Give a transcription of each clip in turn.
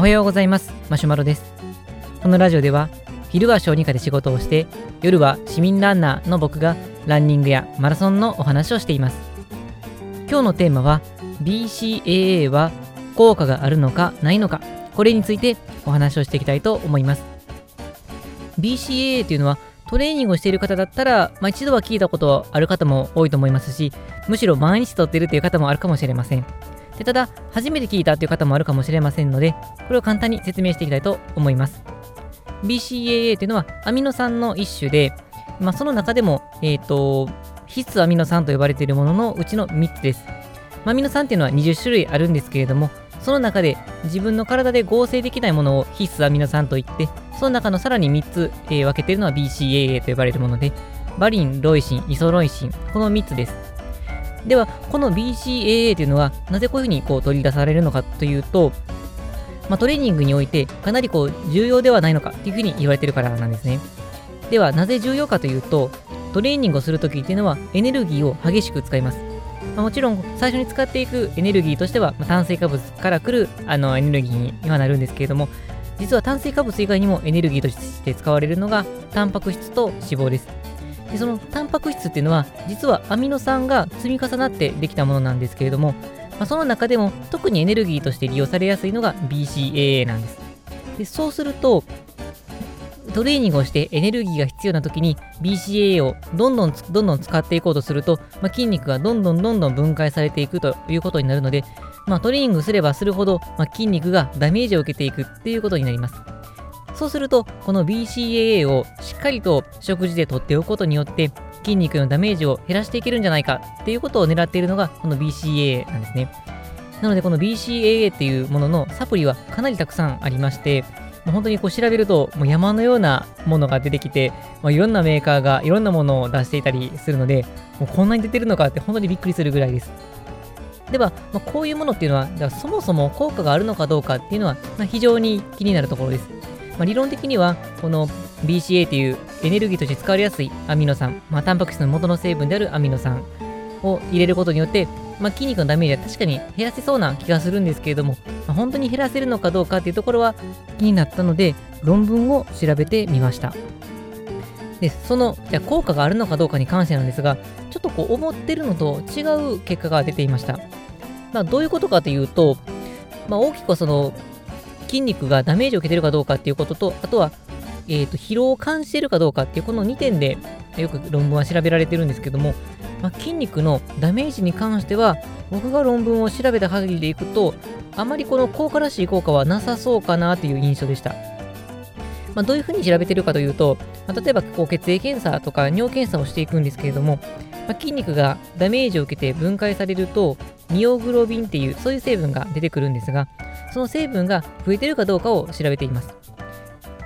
おはようございます。マシュマロです。このラジオでは昼は小児科で仕事をして夜は市民ランナーの僕がランニングやマラソンのお話をしています。今日のテーマは BCAA は効果があるのかないのかこれについてお話をしていきたいと思います。BCAA というのはトレーニングをしている方だったら、まあ、一度は聞いたことある方も多いと思いますしむしろ毎日とっているという方もあるかもしれません。でただ初めて聞いたという方もあるかもしれませんのでこれを簡単に説明していきたいと思います。BCAA というのはアミノ酸の一種で、まあ、その中でも、えーと、必須アミノ酸と呼ばれているもののうちの3つです、まあ、アミノ酸っていうのは20種類あるんですけれどもその中で自分の体で合成できないものを必須アミノ酸といってその中のさらに3つ、えー、分けているのは BCAA と呼ばれるものでバリン、ロイシン、イソロイシンこの3つです。ではこの BCAA というのはなぜこういうふうにこう取り出されるのかというとまあ、トレーニングにおいてかなりこう重要ではないのかっていうふうに言われてるからなんですね。ではなぜ重要かというとトレーニングをするときっていうのはエネルギーを激しく使います。まあ、もちろん最初に使っていくエネルギーとしては、まあ、炭水化物から来るあのエネルギーにはなるんですけれども実は炭水化物以外にもエネルギーとして使われるのがタンパク質と脂肪です。でそのタンパク質っていうのは実はアミノ酸が積み重なってできたものなんですけれどもまあ、その中でも特にエネルギーとして利用されやすいのが BCAA なんです。でそうすると、トレーニングをしてエネルギーが必要な時に BCAA をどんどんどんどん使っていこうとすると、まあ、筋肉がどんどんどんどん分解されていくということになるので、まあ、トレーニングすればするほど、ま、筋肉がダメージを受けていくっていうことになります。そうすると、この BCAA をしっかりと食事で取っておくことによって、筋肉のダメージを減らしていけるんじゃないかっていうことを狙っているのがこの BCAA なんですね。なのでこの BCAA っていうもののサプリはかなりたくさんありまして、もう本当にこう調べるともう山のようなものが出てきて、まあ、いろんなメーカーがいろんなものを出していたりするので、もうこんなに出てるのかって本当にびっくりするぐらいです。では、まあ、こういうものっていうのは、はそもそも効果があるのかどうかっていうのは、まあ、非常に気になるところです。まあ、理論的には、この BCA というエネルギーとして使われやすいアミノ酸、まあ、タンパク質の元の成分であるアミノ酸を入れることによって、まあ、筋肉のダメージは確かに減らせそうな気がするんですけれども、まあ、本当に減らせるのかどうかっていうところは気になったので、論文を調べてみました。で、その、じゃ効果があるのかどうかに関してなんですが、ちょっとこう思ってるのと違う結果が出ていました。まあ、どういうことかというと、まあ、大きくその筋肉がダメージを受けてるかどうかっていうことと、あとはえーと、疲労を感じているかどうかっていうこの2点でよく論文は調べられてるんですけども、まあ、筋肉のダメージに関しては僕が論文を調べた限りでいくとあまりこの効果らしい効果はなさそうかなという印象でした。まあ、どういうふうに調べてるかというと、まあ、例えばこう血液検査とか尿検査をしていくんですけれども、ま、筋肉がダメージを受けて分解されるとミオグロビンっていうそういう成分が出てくるんですがその成分が増えてるかどうかを調べています。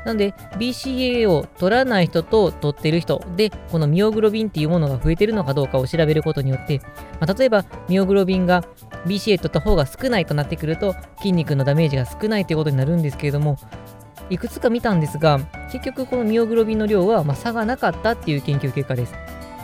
なので、BCAA を取らない人と取ってる人で、このミオグロビンっていうものが増えてるのかどうかを調べることによって、まあ、例えばミオグロビンが BCA 取った方が少ないとなってくると、筋肉のダメージが少ないということになるんですけれども、いくつか見たんですが、結局このミオグロビンの量はま差がなかったっていう研究結果です。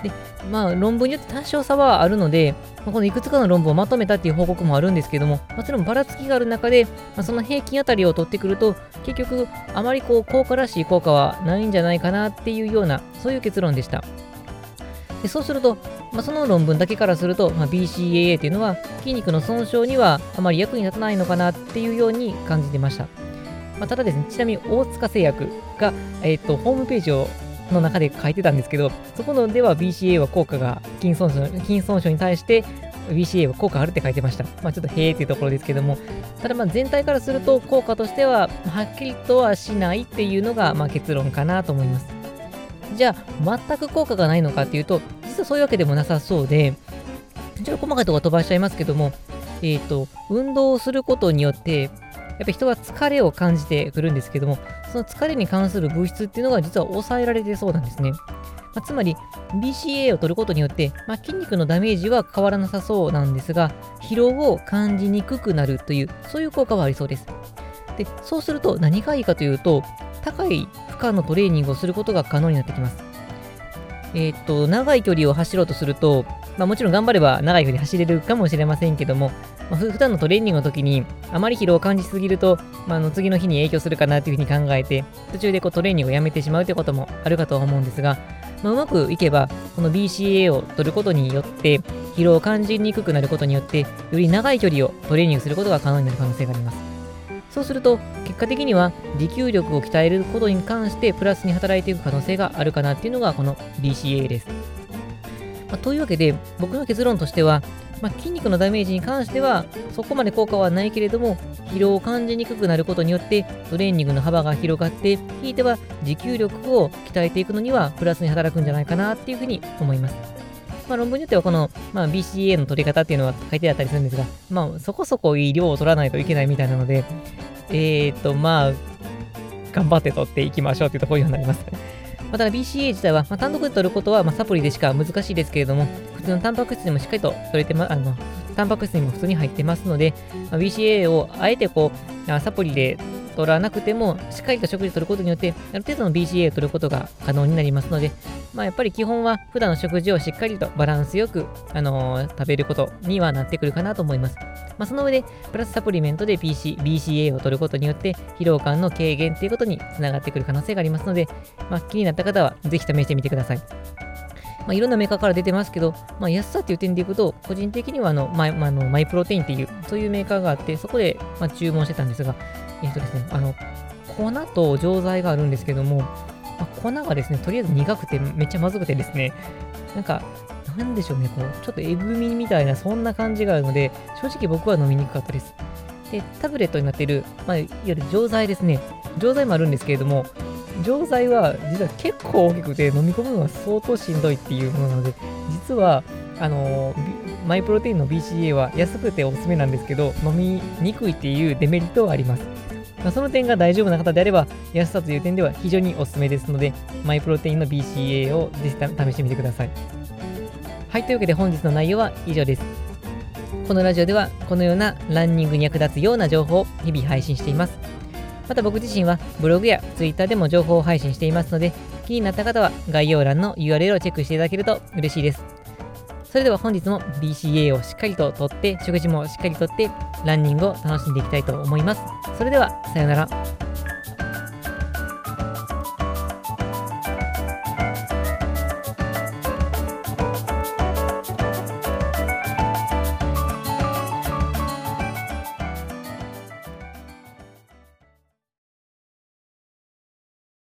で、まあ論文によって多少差はあるので、まあ、このいくつかの論文をまとめたっていう報告もあるんですけども、もちろんばらつきがある中で、まあ、その平均あたりを取ってくると、結局あまりこう効果らしい効果はないんじゃないかなっていうような、そういう結論でした。でそうすると、まあ、その論文だけからすると、まあ、BCAA というのは筋肉の損傷にはあまり役に立たないのかなっていうように感じてました。まあ、ただですね、ちなみに大塚製薬が、えーと、ホームページをの中で書いてたんですけど、そこのでは BCA は効果が筋損傷筋損傷に対して BCA は効果あるって書いてました。まあちょっとへーっていうところですけども、ただまあ全体からすると効果としてははっきりとはしないっていうのがまあ結論かなと思います。じゃあ全く効果がないのかっていうと、実はそういうわけでもなさそうで、ちょっと細かいところ飛ばしちゃいますけども、えっ、ー、と、運動をすることによって、やっぱり人は疲れを感じてくるんですけども、その疲れに関する物質っていうのが実は抑えられてそうなんですね。まあ、つまり BCA を取ることによって、まあ、筋肉のダメージは変わらなさそうなんですが疲労を感じにくくなるというそういう効果はありそうです。でそうすると何がいいかというと高い負荷のトレーニングをすることが可能になってきます。えー、っと長い距離を走ろうとするとまあ、もちろん頑張れば長い距離走れるかもしれませんけども、まあ、普段のトレーニングの時にあまり疲労を感じすぎると、まあ、あの次の日に影響するかなというふうに考えて、途中でこうトレーニングをやめてしまうということもあるかと思うんですが、まあ、うまくいけば、この BCA を取ることによって、疲労を感じにくくなることによって、より長い距離をトレーニングすることが可能になる可能性があります。そうすると、結果的には持久力を鍛えることに関してプラスに働いていく可能性があるかなっていうのがこの BCA です。まあ、というわけで、僕の結論としては、まあ、筋肉のダメージに関しては、そこまで効果はないけれども、疲労を感じにくくなることによって、トレーニングの幅が広がって、ひいては持久力を鍛えていくのには、プラスに働くんじゃないかなっていうふうに思います。まあ、論文によってはこの、まあ、BCA の取り方っていうのは書いてあったりするんですが、まあ、そこそこいい量を取らないといけないみたいなので、えーと、まあ、頑張って取っていきましょうっていうところになります。ま、た BCA 自体は、まあ、単独で取ることは、まあ、サプリでしか難しいですけれども、普通のタンパク質にもしっかりと取れてま、あの、タンパク質にも普通に入ってますので、まあ、BCA をあえてこう、サプリで取らなくても、しっかりと食事を取ることによって、ある程度の BCA を取ることが可能になりますので、まあ、やっぱり基本は普段の食事をしっかりとバランスよく、あのー、食べることにはなってくるかなと思います。まあ、その上で、プラスサプリメントで PC BCA を取ることによって、疲労感の軽減ということにつながってくる可能性がありますので、まあ、気になった方はぜひ試してみてください。まあ、いろんなメーカーから出てますけど、まあ、安さっていう点でいくと、個人的にはあのマイ,、まあ、のマイプロテインっていう、そういうメーカーがあって、そこで、ま、注文してたんですが、えっ、とですね、あの、粉と錠剤があるんですけども、まあ、粉がですね、とりあえず苦くてめっちゃまずくてですね、なんか、なんでしょうね、こう、ちょっとえぐみみたいな、そんな感じがあるので、正直僕は飲みにくかったです。で、タブレットになっている、まあ、いわゆる錠剤ですね。錠剤もあるんですけれども、錠剤は実は結構大きくて飲み込むのが相当しんどいっていうものなので、実は、あのー、マイプロテインの BCA は安くておすすめなんですけど、飲みにくいっていうデメリットはあります。まあ、その点が大丈夫な方であれば、安さという点では非常におすすめですので、マイプロテインの BCA をぜひ試してみてください。はい、というわけで本日の内容は以上です。このラジオではこのようなランニングに役立つような情報を日々配信しています。また僕自身はブログや Twitter でも情報を配信していますので、気になった方は概要欄の URL をチェックしていただけると嬉しいです。それでは本日も BCA をしっかりととって、食事もしっかりとって、ランニングを楽しんでいきたいと思います。それでは、さようなら。